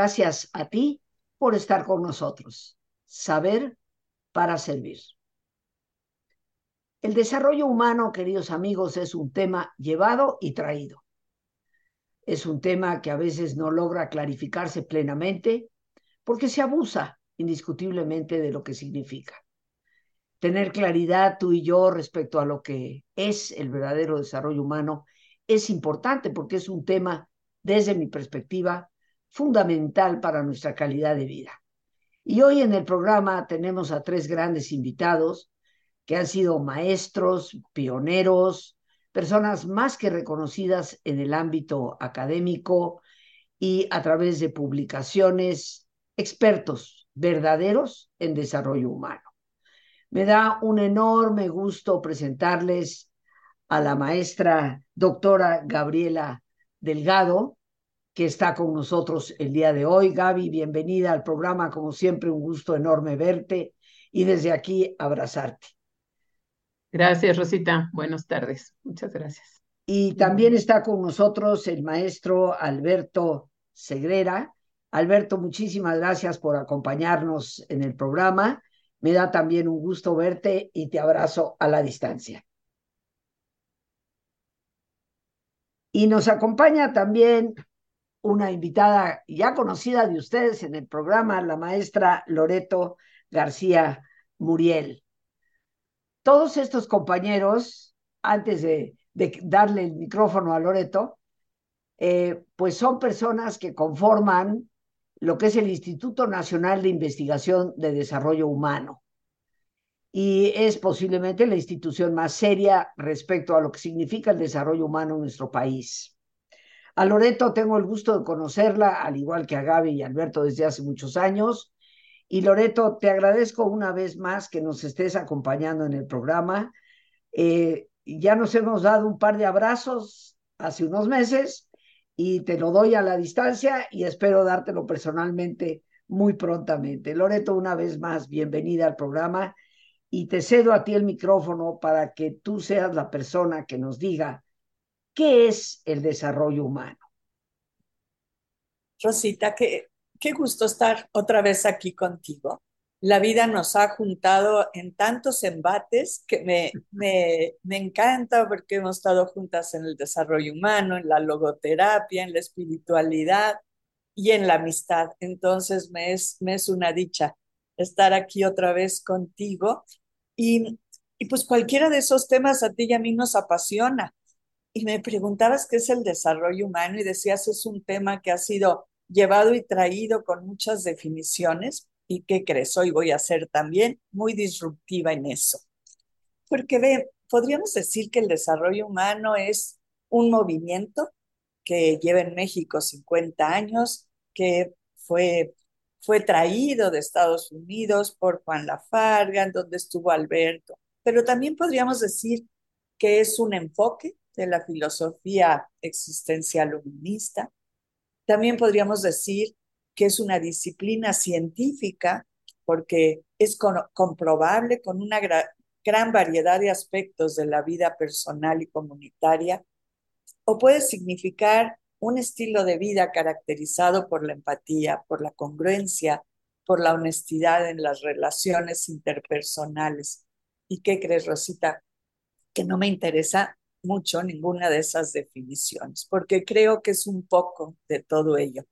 Gracias a ti por estar con nosotros. Saber para servir. El desarrollo humano, queridos amigos, es un tema llevado y traído. Es un tema que a veces no logra clarificarse plenamente porque se abusa indiscutiblemente de lo que significa. Tener claridad tú y yo respecto a lo que es el verdadero desarrollo humano es importante porque es un tema, desde mi perspectiva, fundamental para nuestra calidad de vida. Y hoy en el programa tenemos a tres grandes invitados que han sido maestros, pioneros, personas más que reconocidas en el ámbito académico y a través de publicaciones, expertos verdaderos en desarrollo humano. Me da un enorme gusto presentarles a la maestra doctora Gabriela Delgado, que está con nosotros el día de hoy. Gaby, bienvenida al programa, como siempre, un gusto enorme verte y desde aquí abrazarte. Gracias, Rosita. Buenas tardes. Muchas gracias. Y también está con nosotros el maestro Alberto Segrera. Alberto, muchísimas gracias por acompañarnos en el programa. Me da también un gusto verte y te abrazo a la distancia. Y nos acompaña también una invitada ya conocida de ustedes en el programa, la maestra Loreto García Muriel todos estos compañeros, antes de, darle el micrófono a Loreto, eh, pues son personas que conforman lo que es el Instituto Nacional de Investigación de Desarrollo Humano. Y es posiblemente la institución más seria respecto a lo que significa el desarrollo humano en nuestro país. A Loreto tengo el gusto de conocerla, al igual que a Gaby y Alberto desde hace muchos años, y Loreto, te agradezco una vez más que nos estés acompañando en el programa. Eh, ya nos hemos dado un par de abrazos hace unos meses y te lo doy a la distancia y espero dártelo personalmente muy prontamente. Loreto, una vez más, bienvenida al programa y te cedo a ti el micrófono para que tú seas la persona que nos diga qué es el desarrollo humano. Rosita, que qué gusto estar otra vez aquí contigo. La vida nos ha juntado en tantos embates que me, me, me, encanta porque hemos estado juntas en el desarrollo humano, en la logoterapia, en la espiritualidad y en la amistad. Entonces me es, me es una dicha estar aquí otra vez contigo. Y, y pues cualquiera de esos temas a ti y a mí nos apasiona. Y me preguntabas qué es el desarrollo humano y decías es un tema que ha sido llevado y traído con muchas definiciones. ¿Y qué crees? Hoy voy a ser también muy disruptiva en eso. Porque ve, podríamos decir que el desarrollo humano es un movimiento que lleva en México 50 años, que fue, fue traído de Estados Unidos por Juan Lafarga, en donde estuvo Alberto. Pero también podríamos decir que es un enfoque de la filosofía existencial humanista, también podríamos decir que es una disciplina científica porque es comprobable con una gran variedad de aspectos de la vida personal y comunitaria, o puede significar un estilo de vida caracterizado por la empatía, por la congruencia, por la honestidad en las relaciones interpersonales. ¿Y qué crees, Rosita? Que no me interesa mucho ninguna de esas definiciones, porque creo que es un poco de todo ello.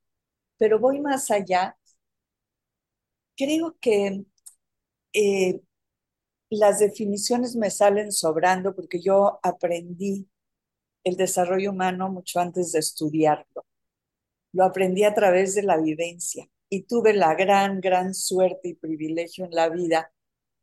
Pero voy más allá. Creo que eh, las definiciones me salen sobrando porque yo aprendí el desarrollo humano mucho antes de estudiarlo. Lo aprendí a través de la vivencia y tuve la gran, gran suerte y privilegio en la vida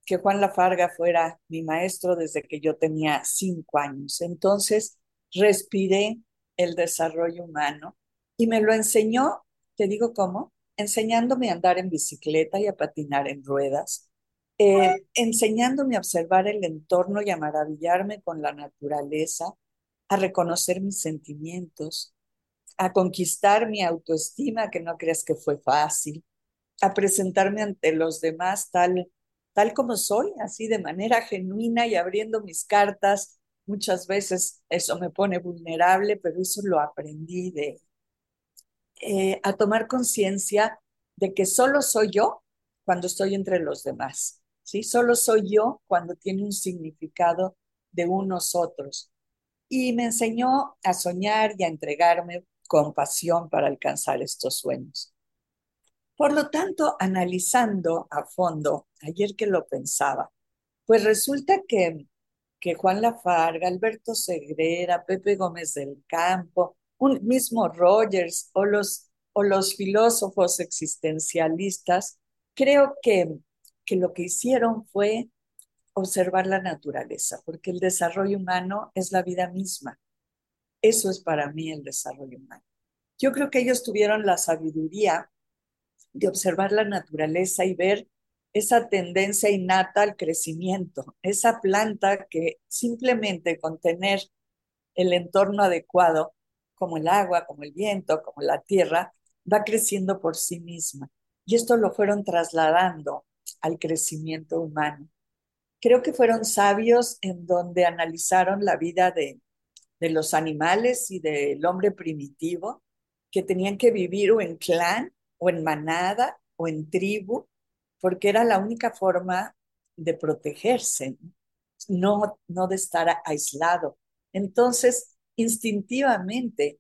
que Juan Lafarga fuera mi maestro desde que yo tenía cinco años. Entonces, respiré el desarrollo humano y me lo enseñó, te digo cómo, enseñándome a andar en bicicleta y a patinar en ruedas, eh, enseñándome a observar el entorno y a maravillarme con la naturaleza, a reconocer mis sentimientos, a conquistar mi autoestima, que no creas que fue fácil, a presentarme ante los demás tal tal como soy, así de manera genuina y abriendo mis cartas. Muchas veces eso me pone vulnerable, pero eso lo aprendí de, eh, a tomar conciencia de que solo soy yo cuando estoy entre los demás, ¿sí? Solo soy yo cuando tiene un significado de unos otros. Y me enseñó a soñar y a entregarme con pasión para alcanzar estos sueños. Por lo tanto, analizando a fondo, ayer que lo pensaba, pues resulta que, que Juan Lafarga, Alberto Segrera, Pepe Gómez del Campo, un mismo Rogers o los, o los filósofos existencialistas, creo que, que lo que hicieron fue observar la naturaleza, porque el desarrollo humano es la vida misma. Eso es para mí el desarrollo humano. Yo creo que ellos tuvieron la sabiduría de observar la naturaleza y ver esa tendencia innata al crecimiento, esa planta que simplemente con tener el entorno adecuado, como el agua, como el viento, como la tierra, va creciendo por sí misma. Y esto lo fueron trasladando al crecimiento humano. Creo que fueron sabios en donde analizaron la vida de, de los animales y del hombre primitivo, que tenían que vivir o en clan o en manada o en tribu, porque era la única forma de protegerse, no, no de estar aislado. Entonces, instintivamente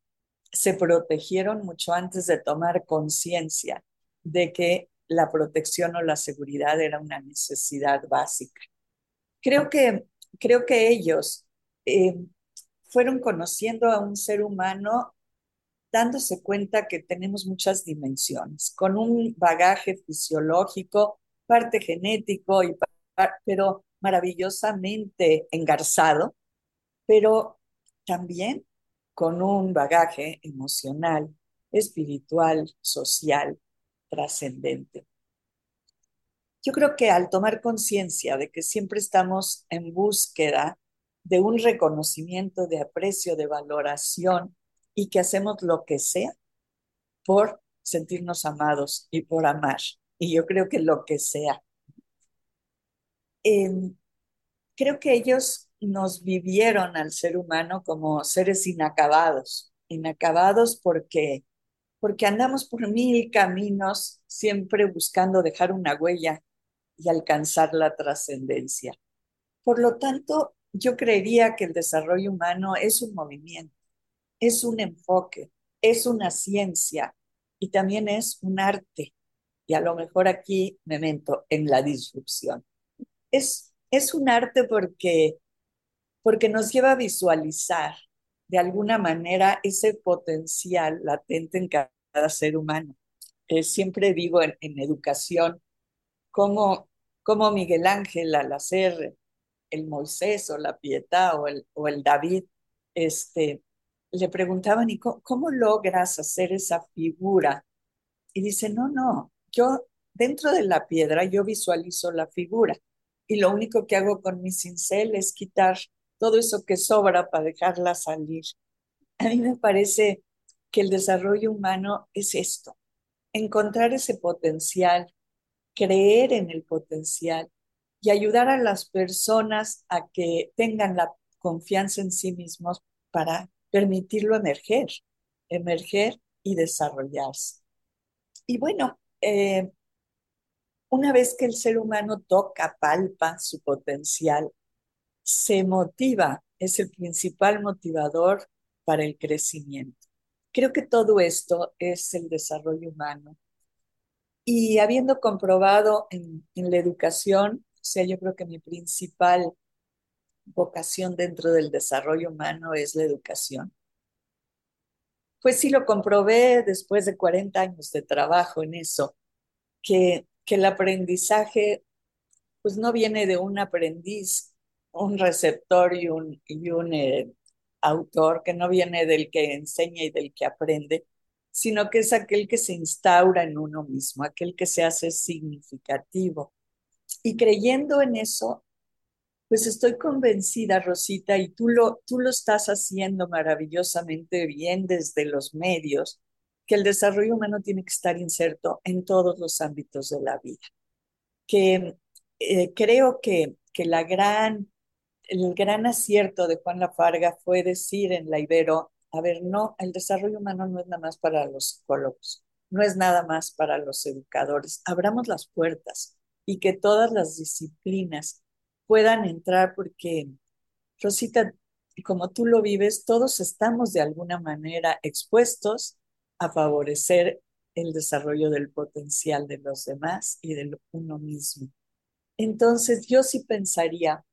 se protegieron mucho antes de tomar conciencia de que la protección o la seguridad era una necesidad básica. Creo que, creo que ellos eh, fueron conociendo a un ser humano dándose cuenta que tenemos muchas dimensiones, con un bagaje fisiológico, parte genético, y, pero maravillosamente engarzado, pero también con un bagaje emocional, espiritual, social, trascendente. Yo creo que al tomar conciencia de que siempre estamos en búsqueda de un reconocimiento, de aprecio, de valoración, y que hacemos lo que sea por sentirnos amados y por amar. Y yo creo que lo que sea. Em, creo que ellos nos vivieron al ser humano como seres inacabados, inacabados porque, porque andamos por mil caminos siempre buscando dejar una huella y alcanzar la trascendencia. Por lo tanto, yo creería que el desarrollo humano es un movimiento es un enfoque, es una ciencia y también es un arte. Y a lo mejor aquí me mento en la disrupción. Es, es un arte porque, porque nos lleva a visualizar de alguna manera ese potencial latente en cada, ser humano. Eh, siempre digo en, educación, como, como Miguel Ángel al hacer el Moisés o la Pietá o el, o el David, este, le preguntaban, ¿y cómo, logras hacer esa figura? Y dice, no, no, yo dentro de la piedra yo visualizo la figura y lo único que hago con mi cincel es quitar todo eso que sobra para dejarla salir. A mí me parece que el desarrollo humano es esto, encontrar ese potencial, creer en el potencial y ayudar a las personas a que tengan la confianza en sí mismos para permitirlo emerger, emerger y desarrollarse. Y bueno, eh, una vez que el ser humano toca, palpa su potencial, se motiva, es el principal motivador para el crecimiento. Creo que todo esto es el desarrollo humano. Y habiendo comprobado en, en la educación, o sea, yo creo que mi principal vocación dentro del desarrollo humano es la educación. Pues sí lo comprobé después de 40 años de trabajo en eso, que, que el aprendizaje pues no viene de un aprendiz, un receptor y un, y un eh, autor, que no viene del que enseña y del que aprende, sino que es aquel que se instaura en uno mismo, aquel que se hace significativo. Y creyendo en eso, pues estoy convencida, Rosita, y tú lo, tú lo estás haciendo maravillosamente bien desde los medios, que el desarrollo humano tiene que estar inserto en todos los ámbitos de la vida. Que eh, creo que, que la gran, el gran acierto de Juan Lafarga fue decir en la Ibero a ver, no, el desarrollo humano no es nada más para los psicólogos, no es nada más para los educadores. Abramos las puertas y que todas las disciplinas puedan entrar porque, Rosita, como tú lo vives, todos estamos de alguna manera expuestos a favorecer el desarrollo del potencial de los demás y de uno mismo. Entonces, yo sí pensaría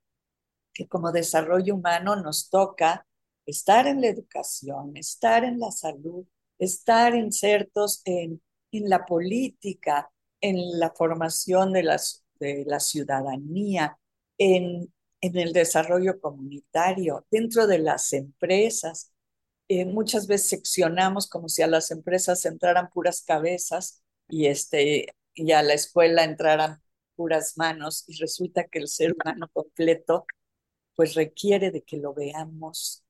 que como desarrollo humano nos toca estar en la educación, estar en la salud, estar insertos en, en la política, en la formación de, las, de la ciudadanía, en, en el desarrollo comunitario, dentro de las empresas. Eh, muchas veces seccionamos como si a las empresas entraran puras cabezas y, este, y a la escuela entraran puras manos y resulta que el ser humano completo pues requiere de que lo veamos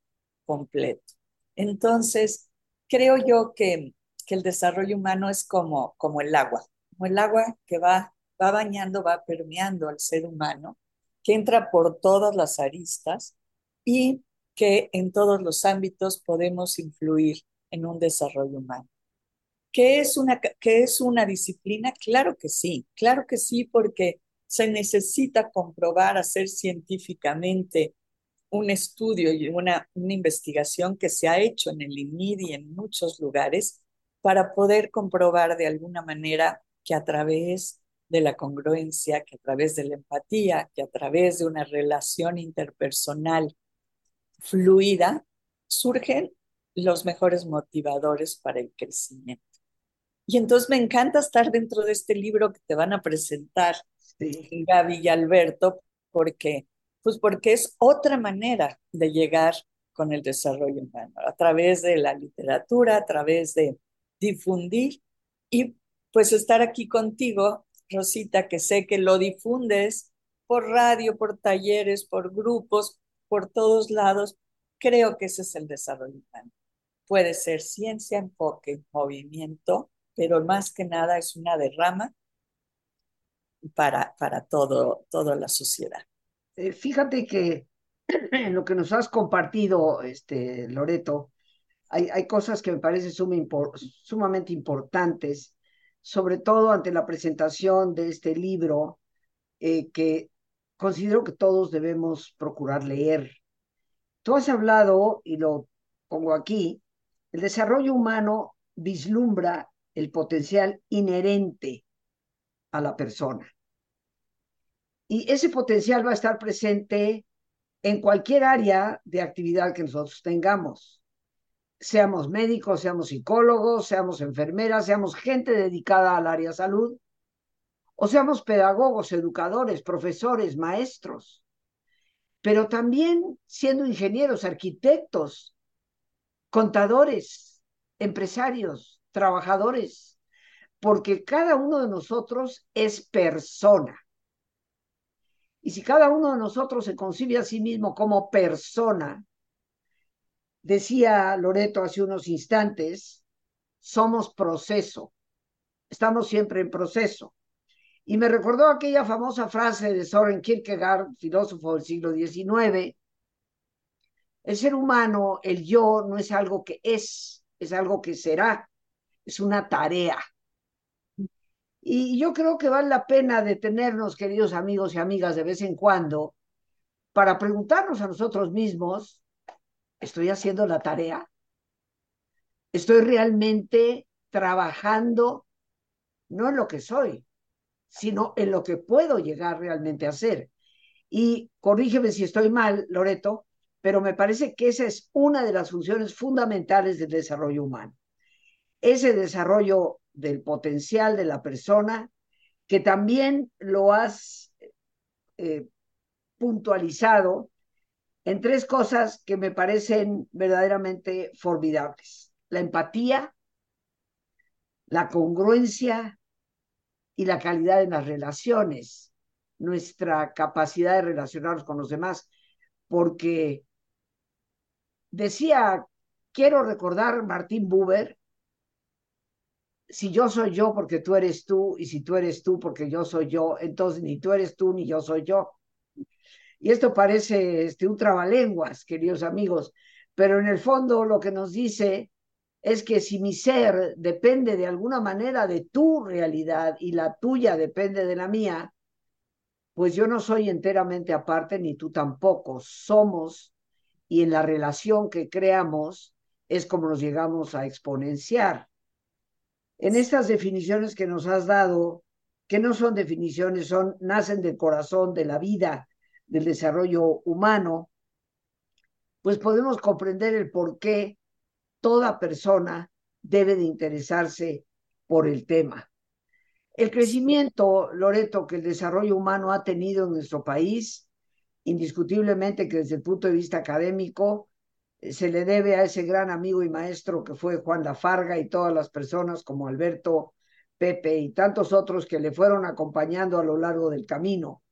completo. Entonces, creo yo que, que el desarrollo humano es como, como el agua, como el agua que va, va bañando, va permeando al ser humano, que entra por todas las aristas y que en todos los ámbitos podemos influir en un desarrollo humano. ¿Qué es una, qué es una disciplina? Claro que sí, claro que sí, porque se necesita comprobar, hacer científicamente un estudio y una, una investigación que se ha hecho en el INID y en muchos lugares para poder comprobar de alguna manera que a través de la congruencia, que a través de la empatía, que a través de una relación interpersonal fluida, surgen los mejores motivadores para el crecimiento. Y entonces me encanta estar dentro de este libro que te van a presentar, Gaby y Alberto, porque pues porque es otra manera de llegar con el desarrollo humano, a través de la literatura, a través de difundir y pues estar aquí contigo, Rosita, que sé que lo difundes por radio, por talleres, por grupos, por todos lados. Creo que ese es el desarrollo humano. Puede ser ciencia, enfoque, movimiento, pero más que nada es una derrama para, para todo, toda la sociedad. Eh, fíjate que en lo que nos has compartido, este, Loreto, hay, hay cosas que me parecen sumamente importantes, sobre todo ante la presentación de este libro eh, que considero que todos debemos procurar leer. Tú has hablado, y lo pongo aquí, el desarrollo humano vislumbra el potencial inherente a la persona. Y ese potencial va a estar presente en cualquier área de actividad que nosotros tengamos. Seamos médicos, seamos psicólogos, seamos enfermeras, seamos gente dedicada al área salud, o seamos pedagogos, educadores, profesores, maestros, pero también siendo ingenieros, arquitectos, contadores, empresarios, trabajadores, porque cada uno de nosotros es persona. Y si cada uno de nosotros se concibe a sí mismo como persona, decía Loreto hace unos instantes, somos proceso, estamos siempre en proceso. Y me recordó aquella famosa frase de Soren Kierkegaard, filósofo del siglo XIX, el ser humano, el yo, no es algo que es, es algo que será, es una tarea. Y yo creo que vale la pena detenernos, queridos amigos y amigas, de vez en cuando, para preguntarnos a nosotros mismos, ¿estoy haciendo la tarea? ¿Estoy realmente trabajando no en lo que soy, sino en lo que puedo llegar realmente a ser? Y corrígeme si estoy mal, Loreto, pero me parece que esa es una de las funciones fundamentales del desarrollo humano. Ese desarrollo del potencial de la persona, que también lo has eh, puntualizado en tres cosas que me parecen verdaderamente formidables. La empatía, la congruencia y la calidad en las relaciones, nuestra capacidad de relacionarnos con los demás, porque decía, quiero recordar Martín Buber, si yo soy yo porque tú eres tú, y si tú eres tú porque yo soy yo, entonces ni tú eres tú ni yo soy yo. Y esto parece este, un trabalenguas, queridos amigos, pero en el fondo lo que nos dice es que si mi ser depende de alguna manera de tu realidad y la tuya depende de la mía, pues yo no soy enteramente aparte ni tú tampoco. Somos y en la relación que creamos es como nos llegamos a exponenciar. En estas definiciones que nos has dado, que no son definiciones, son nacen del corazón de la vida, del desarrollo humano, pues podemos comprender el por qué toda persona debe de interesarse por el tema. El crecimiento, Loreto, que el desarrollo humano ha tenido en nuestro país, indiscutiblemente que desde el punto de vista académico, eh, se le debe a ese gran amigo y maestro que fue Juan Lafarga y todas las personas como Alberto, Pepe y tantos otros que le fueron acompañando a lo largo del camino,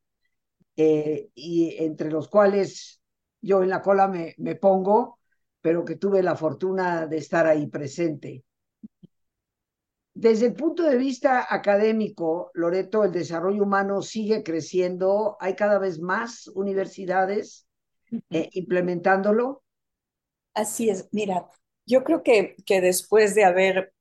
eh, y entre los cuales yo en la cola me, me pongo, pero que tuve la fortuna de estar ahí presente. Desde el punto de vista académico, Loreto, el desarrollo humano sigue creciendo, hay cada vez más universidades eh, implementándolo. Así es, mira, yo creo que, que después de haber,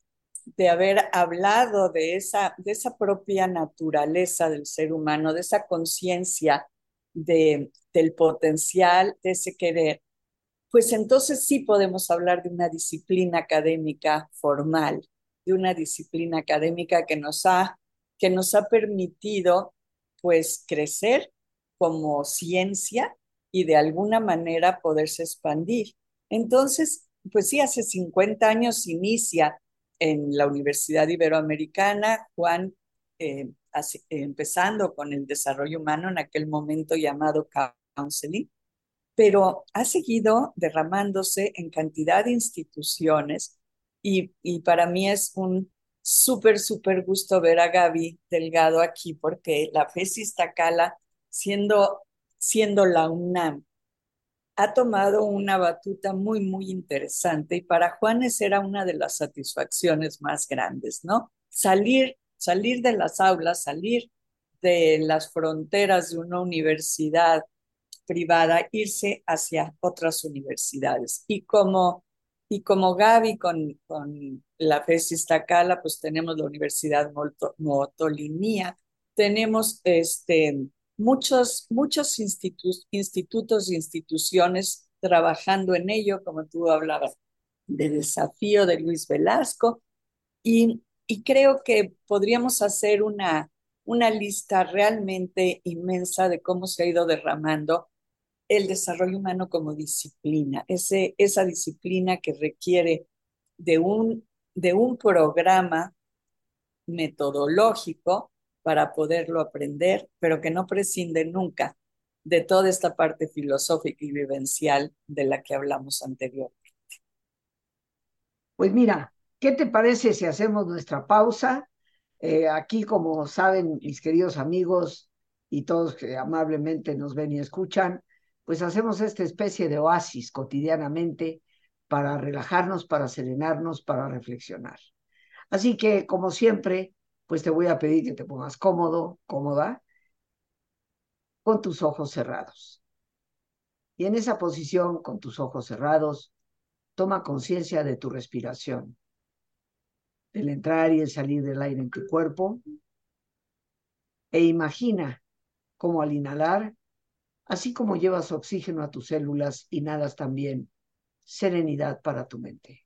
de haber hablado de esa, de esa propia naturaleza del ser humano, de esa conciencia de, del potencial, de ese querer, pues entonces sí podemos hablar de una disciplina académica formal, de una disciplina académica que nos ha, que nos ha permitido pues crecer como ciencia y de alguna manera poderse expandir. Entonces, pues sí, hace 50 años inicia en la Universidad Iberoamericana, Juan, eh, empezando con el desarrollo humano en aquel momento llamado counseling, pero ha seguido derramándose en cantidad de instituciones y, y para mí es un súper, súper gusto ver a Gaby Delgado aquí porque la FES Iztacala, siendo, siendo la UNAM, ha tomado una batuta muy, muy interesante y para Juanes era una de las satisfacciones más grandes, ¿no? Salir, salir de las aulas, salir de las fronteras de una universidad privada, irse hacia otras universidades. Y como, y como Gaby con, con la FES Iztacala, pues tenemos la Universidad Motolinía, tenemos este, muchos, muchos institutos, institutos e instituciones trabajando en ello, como tú hablabas, de desafío de Luis Velasco, y, y creo que podríamos hacer una, una lista realmente inmensa de cómo se ha ido derramando el desarrollo humano como disciplina, ese, esa disciplina que requiere de un, de un programa metodológico para poderlo aprender, pero que no prescinde nunca de toda esta parte filosófica y vivencial de la que hablamos anteriormente. Pues mira, ¿qué te parece si hacemos nuestra pausa? Eh, aquí, como saben mis queridos amigos y todos que amablemente nos ven y escuchan, pues hacemos esta especie de oasis cotidianamente para relajarnos, para serenarnos, para reflexionar. Así que, como siempre, pues te voy a pedir que te pongas cómodo, cómoda, con tus ojos cerrados. Y en esa posición, con tus ojos cerrados, toma conciencia de tu respiración, del entrar y el salir del aire en tu cuerpo, e imagina cómo al inhalar Así como llevas oxígeno a tus células, y nadas también serenidad para tu mente.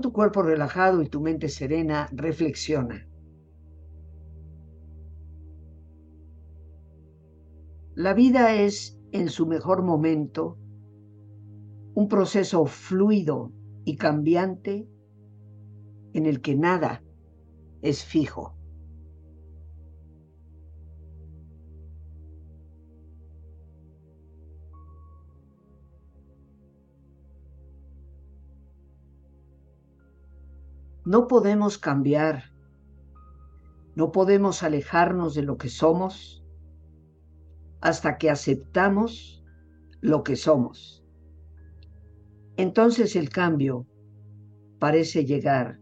Con tu cuerpo relajado y tu mente serena, reflexiona. La vida es, en su mejor momento, un proceso fluido y cambiante en el que nada es fijo. No podemos cambiar, no podemos alejarnos de lo que somos hasta que aceptamos lo que somos. Entonces el cambio parece llegar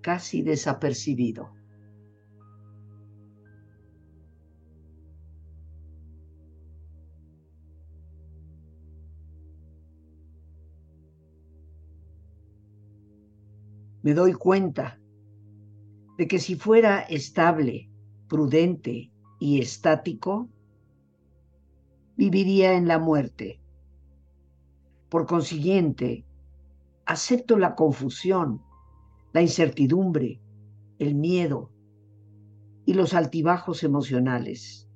casi desapercibido. Me doy cuenta de que si fuera estable, prudente y estático, viviría en la muerte. Por consiguiente, acepto la confusión, la incertidumbre, el miedo y los altibajos emocionales,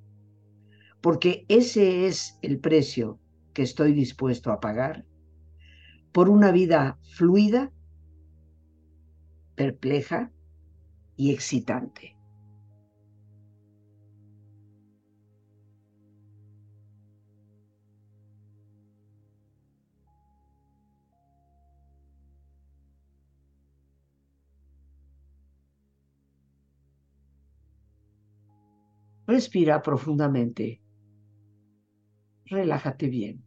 porque ese es el precio que estoy dispuesto a pagar por una vida fluida perpleja y excitante. Respira profundamente. Relájate bien.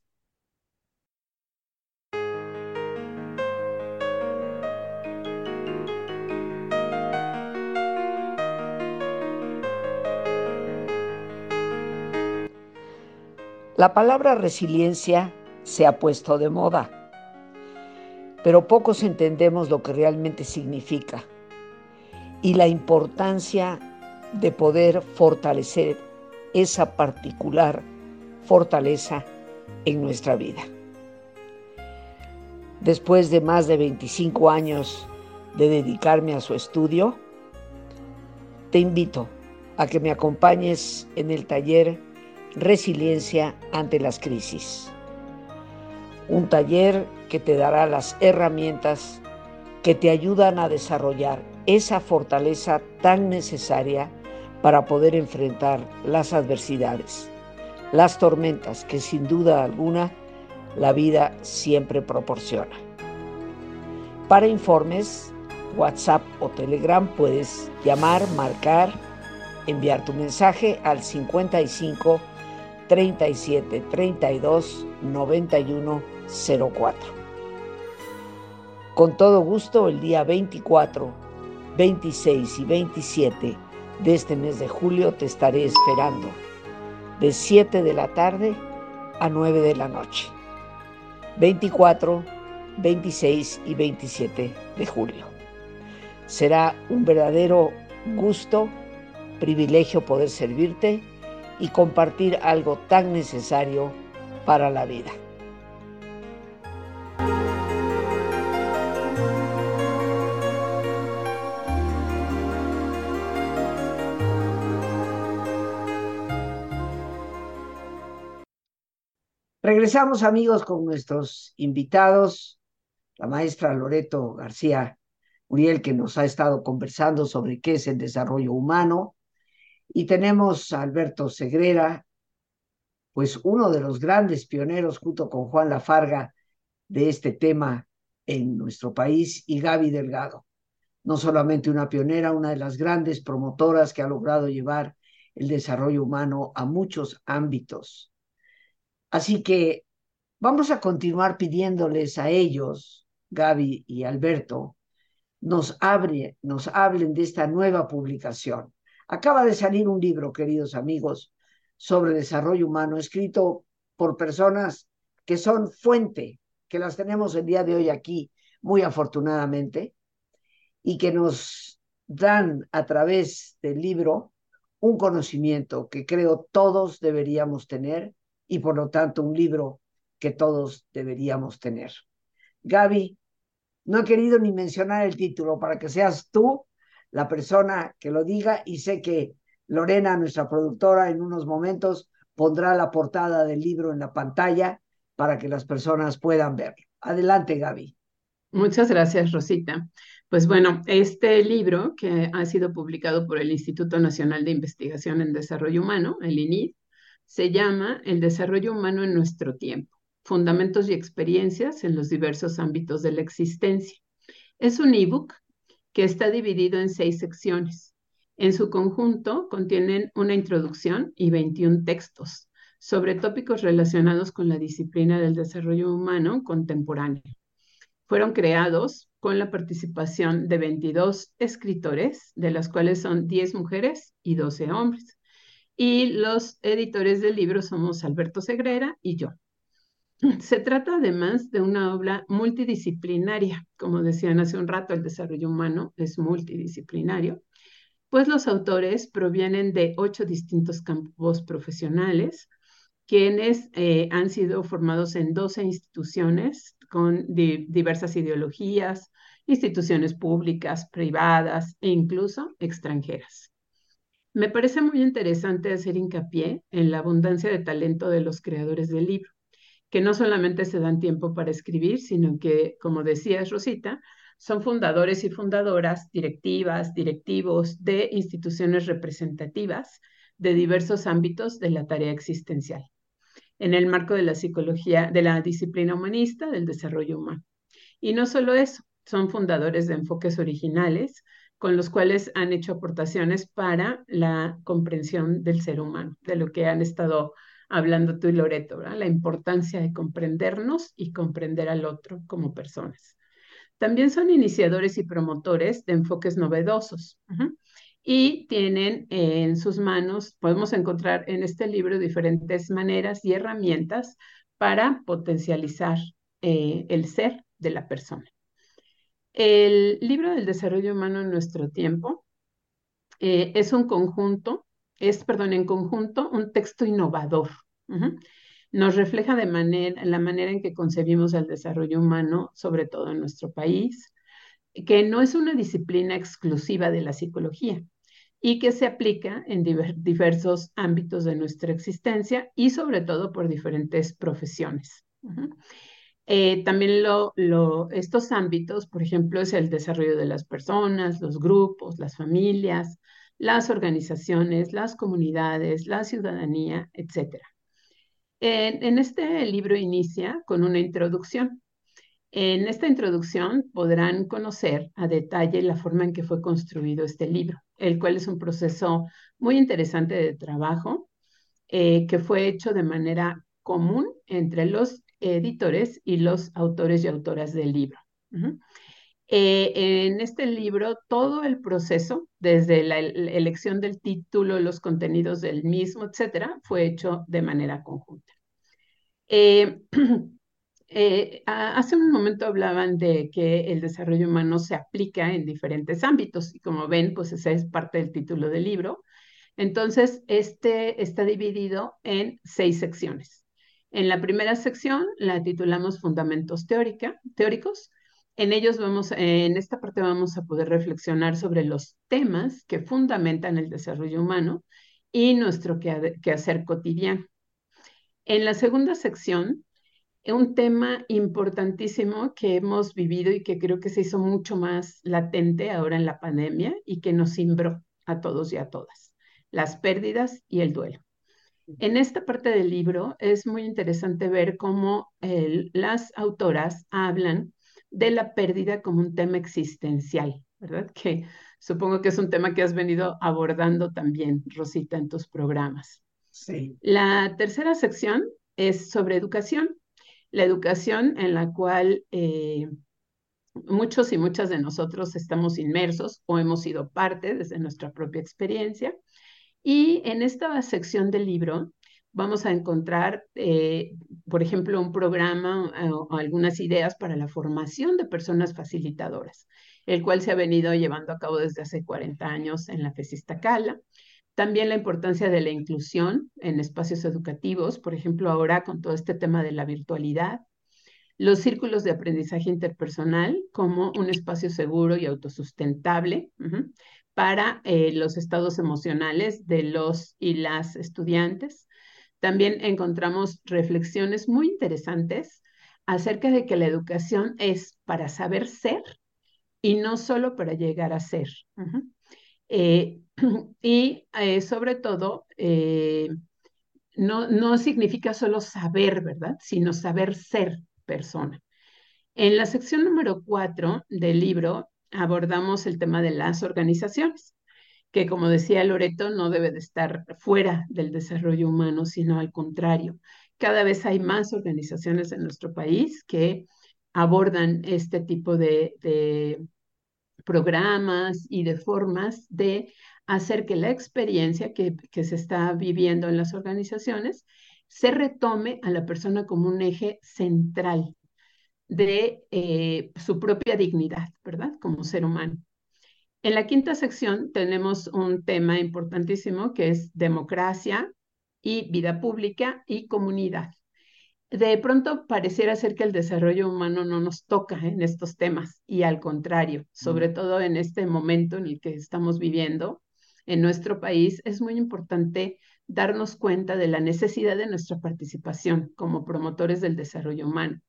La palabra resiliencia se ha puesto de moda, pero pocos entendemos lo que realmente significa y la importancia de poder fortalecer esa particular fortaleza en nuestra vida. Después de más de 25 años de dedicarme a su estudio, te invito a que me acompañes en el taller Resiliencia ante las crisis. Un taller que te dará las herramientas que te ayudan a desarrollar esa fortaleza tan necesaria para poder enfrentar las adversidades, las tormentas que sin duda alguna la vida siempre proporciona. Para informes, WhatsApp o Telegram puedes llamar, marcar, enviar tu mensaje al 55 37 32 91 04. Con todo gusto, el día 24, 26 y 27 de este mes de julio te estaré esperando, de 7 de la tarde a 9 de la noche. 24, 26 y 27 de julio. Será un verdadero gusto, privilegio poder servirte y compartir algo tan necesario para la vida. Regresamos amigos con nuestros invitados, la maestra Loreto García Uriel, que nos ha estado conversando sobre qué es el desarrollo humano, y tenemos a Alberto Segrera, pues uno de los grandes pioneros junto con Juan Lafarga de este tema en nuestro país, y Gaby Delgado, no solamente una pionera, una de las grandes promotoras que ha logrado llevar el desarrollo humano a muchos ámbitos. Así que vamos a continuar pidiéndoles a ellos, Gaby y Alberto, nos, abre, nos hablen de esta nueva publicación. Acaba de salir un libro, queridos amigos, sobre desarrollo humano, escrito por personas que son fuente, que las tenemos el día de hoy aquí, muy afortunadamente, y que nos dan a través del libro un conocimiento que creo todos deberíamos tener y por lo tanto un libro que todos deberíamos tener. Gaby, no he querido ni mencionar el título para que seas tú la persona que lo diga y sé que Lorena, nuestra productora, en unos momentos pondrá la portada del libro en la pantalla para que las personas puedan verlo. Adelante, Gaby. Muchas gracias, Rosita. Pues bueno, este libro que ha sido publicado por el Instituto Nacional de Investigación en Desarrollo Humano, el INID, se llama El desarrollo humano en nuestro tiempo, fundamentos y experiencias en los diversos ámbitos de la existencia. Es un ebook que está dividido en seis secciones. En su conjunto contienen una introducción y 21 textos sobre tópicos relacionados con la disciplina del desarrollo humano contemporáneo. Fueron creados con la participación de 22 escritores, de las cuales son 10 mujeres y 12 hombres. Y los editores del libro somos Alberto Segrera y yo. Se trata además de una obra multidisciplinaria. Como decían hace un rato, el desarrollo humano es multidisciplinario, pues los autores provienen de ocho distintos campos profesionales, quienes eh, han sido formados en 12 instituciones con diversas ideologías, instituciones públicas, privadas e incluso extranjeras. Me parece muy interesante hacer hincapié en la abundancia de talento de los creadores del libro, que no solamente se dan tiempo para escribir, sino que, como decía Rosita, son fundadores y fundadoras, directivas, directivos de instituciones representativas de diversos ámbitos de la tarea existencial en el marco de la psicología, de la disciplina humanista del desarrollo humano. Y no solo eso, son fundadores de enfoques originales con los cuales han hecho aportaciones para la comprensión del ser humano, de lo que han estado hablando tú y Loreto, la importancia de comprendernos y comprender al otro como personas. También son iniciadores y promotores de enfoques novedosos y tienen en sus manos, podemos encontrar en este libro diferentes maneras y herramientas para potencializar eh, el ser de la persona. El libro del desarrollo humano en nuestro tiempo eh, es un conjunto, es, perdón, en conjunto, un texto innovador. Nos refleja de manera, la manera en que concebimos el desarrollo humano, sobre todo en nuestro país, que no es una disciplina exclusiva de la psicología y que se aplica en diversos ámbitos de nuestra existencia y sobre todo por diferentes profesiones. Eh, también lo, estos ámbitos, por ejemplo, es el desarrollo de las personas, los grupos, las familias, las organizaciones, las comunidades, la ciudadanía, etc. en este libro inicia con una introducción en esta introducción podrán conocer a detalle la forma en que fue construido este libro, el cual es un proceso muy interesante de trabajo eh, que fue hecho de manera común entre los editores y los autores y autoras del libro. Eh, en este libro, todo el proceso, desde la elección del título, los contenidos del mismo, etcétera, fue hecho de manera conjunta. Eh, Eh, hace un momento hablaban de que el desarrollo humano se aplica en diferentes ámbitos y como ven, pues esa es parte del título del libro. Entonces, este está dividido en seis secciones. En la primera sección la titulamos Fundamentos teórica, teóricos. En ellos vamos, en esta parte vamos a poder reflexionar sobre los temas que fundamentan el desarrollo humano y nuestro quehacer cotidiano. En la segunda sección un tema importantísimo que hemos vivido y que creo que se hizo mucho más latente ahora en la pandemia y que nos cimbró a todos y a todas, las pérdidas y el duelo. En esta parte del libro es muy interesante ver cómo las autoras hablan de la pérdida como un tema existencial, ¿verdad? Que supongo que es un tema que has venido abordando también, Rosita, en tus programas. Sí. La tercera sección es sobre educación la educación en la cual eh, muchos y muchas de nosotros estamos inmersos o hemos sido parte desde nuestra propia experiencia. Y en esta sección del libro vamos a encontrar, eh, por ejemplo, un programa eh, o algunas ideas para la formación de personas facilitadoras, el cual se ha venido llevando a cabo desde hace 40 años en la FESISTACALA. También la importancia de la inclusión en espacios educativos, por ejemplo, ahora con todo este tema de la virtualidad, los círculos de aprendizaje interpersonal como un espacio seguro y autosustentable para eh, los estados emocionales de los y las estudiantes. También encontramos reflexiones muy interesantes acerca de que la educación es para saber ser y no solo para llegar a ser. Eh, y eh, sobre todo, no, no significa solo saber, ¿verdad? Sino saber ser persona. En la sección número cuatro del libro abordamos el tema de las organizaciones, que como decía Loreto, no debe de estar fuera del desarrollo humano, sino al contrario. Cada vez hay más organizaciones en nuestro país que abordan este tipo de, programas y de formas de hacer que la experiencia que, que, se está viviendo en las organizaciones se retome a la persona como un eje central de eh, su propia dignidad, ¿verdad? Como ser humano. En la quinta sección tenemos un tema importantísimo que es democracia y vida pública y comunidad. De pronto pareciera ser que el desarrollo humano no nos toca en estos temas y al contrario, sobre todo en este momento en el que estamos viviendo en nuestro país, es muy importante darnos cuenta de la necesidad de nuestra participación como promotores del desarrollo humano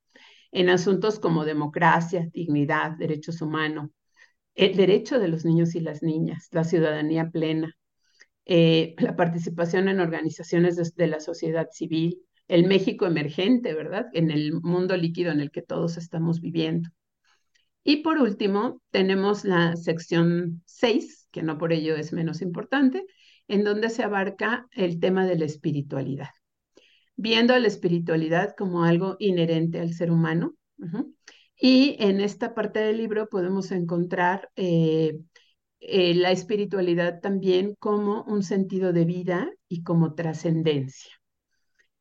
en asuntos como democracia, dignidad, derechos humanos, el derecho de los niños y las niñas, la ciudadanía plena, eh, la participación en organizaciones de, la sociedad civil, el México emergente, ¿verdad? En el mundo líquido en el que todos estamos viviendo. Y por último, tenemos la sección 6, que no por ello es menos importante, en donde se abarca el tema de la espiritualidad, viendo a la espiritualidad como algo inherente al ser humano. Y en esta parte del libro podemos encontrar eh, eh, la espiritualidad también como un sentido de vida y como trascendencia.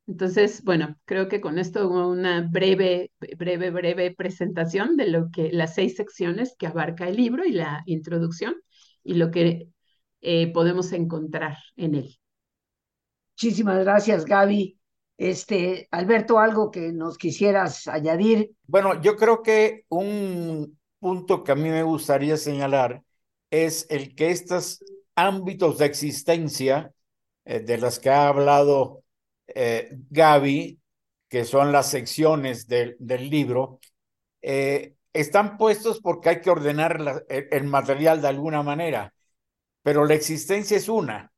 Entonces, bueno, creo que con esto una breve, breve, breve presentación de lo que las seis secciones que abarca el libro y la introducción y lo que eh, podemos encontrar en él. Muchísimas gracias, Gaby. Este, Alberto, algo que nos quisieras añadir. Bueno, yo creo que un punto que a mí me gustaría señalar es el que estos ámbitos de existencia eh, de las que ha hablado eh, Gaby, que son las secciones del libro, están puestos porque hay que ordenar el material de alguna manera pero la existencia es una,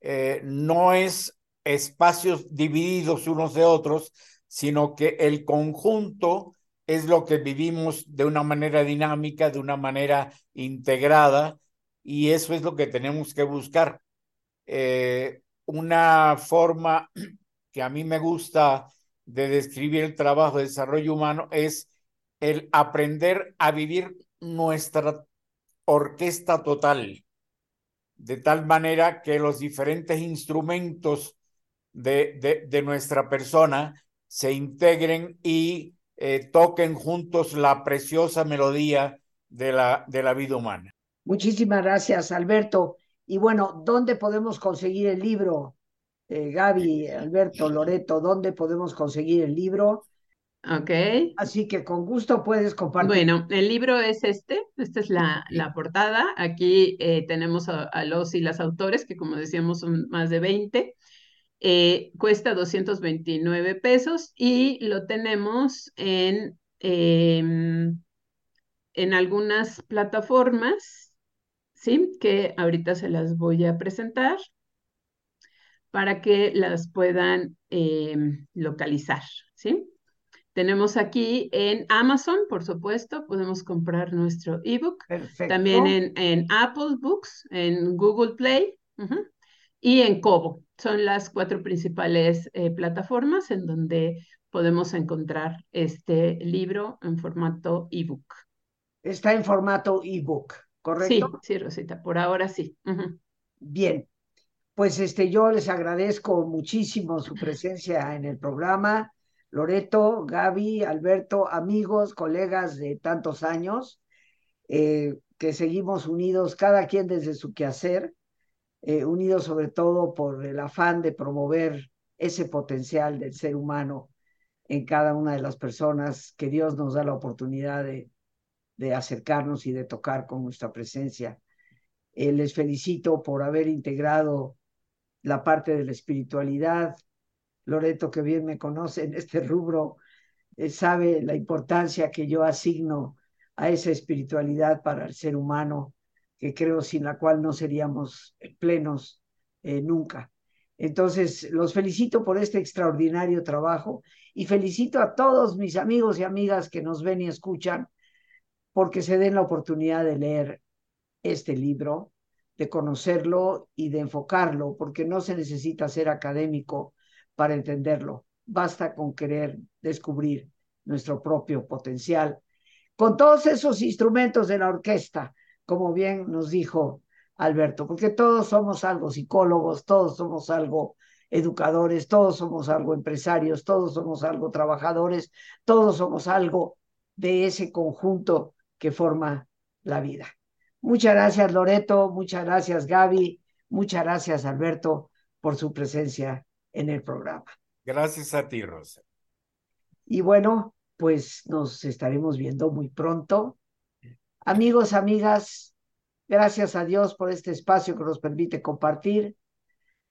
eh, no es espacios divididos unos de otros, sino que el conjunto es lo que vivimos de una manera dinámica, de una manera integrada, y eso es lo que tenemos que buscar. Eh, una forma que a mí me gusta de describir el trabajo de desarrollo humano es el aprender a vivir nuestra orquesta total de tal manera que los diferentes instrumentos de, de, nuestra persona se integren y eh, toquen juntos la preciosa melodía de la, de la vida humana. Muchísimas gracias, Alberto. Y bueno, ¿dónde podemos conseguir el libro? Eh, Gaby, Alberto, Loreto, ¿dónde podemos conseguir el libro? Ok. Así que con gusto puedes compartir. Bueno, el libro es este, esta es la, la portada. Aquí eh, tenemos a, los y las autores, que como decíamos son más de 20. Eh, cuesta 229 pesos y lo tenemos en, em, en algunas plataformas, ¿sí? Que ahorita se las voy a presentar para que las puedan em, localizar, ¿sí? Tenemos aquí en Amazon, por supuesto, podemos comprar nuestro ebook. También en, en, Apple Books, en Google Play y en Kobo. Son las cuatro principales eh, plataformas en donde podemos encontrar este libro en formato ebook. Está en formato ebook, ¿correcto? Sí, sí, Rosita, por ahora sí. Bien. pues este, yo les agradezco muchísimo su presencia en el programa. Loreto, Gaby, Alberto, amigos, colegas de tantos años, eh, que seguimos unidos, cada quien desde su quehacer, eh, unidos sobre todo por el afán de promover ese potencial del ser humano en cada una de las personas que Dios nos da la oportunidad de, acercarnos y de tocar con nuestra presencia. Eh, les felicito por haber integrado la parte de la espiritualidad. Loreto, que bien me conoce en este rubro, eh, sabe la importancia que yo asigno a esa espiritualidad para el ser humano, que creo sin la cual no seríamos plenos eh, nunca. Entonces, los felicito por este extraordinario trabajo y felicito a todos mis amigos y amigas que nos ven y escuchan porque se den la oportunidad de leer este libro, de conocerlo y de enfocarlo, porque no se necesita ser académico para entenderlo. Basta con querer descubrir nuestro propio potencial. Con todos esos instrumentos de la orquesta, como bien nos dijo Alberto, porque todos somos algo psicólogos, todos somos algo educadores, todos somos algo empresarios, todos somos algo trabajadores, todos somos algo de ese conjunto que forma la vida. Muchas gracias, Loreto, muchas gracias, Gaby, muchas gracias, Alberto, por su presencia en el programa. Gracias a ti, Rosa. Y bueno, pues nos estaremos viendo muy pronto. Amigos, amigas, Gracias a Dios por este espacio que nos permite compartir.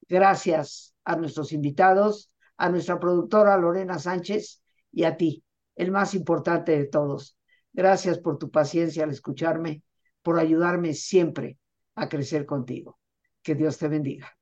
Gracias a nuestros invitados, a nuestra productora Lorena Sánchez y a ti, el más importante de todos. Gracias por tu paciencia al escucharme, por ayudarme siempre a crecer contigo. Que Dios te bendiga.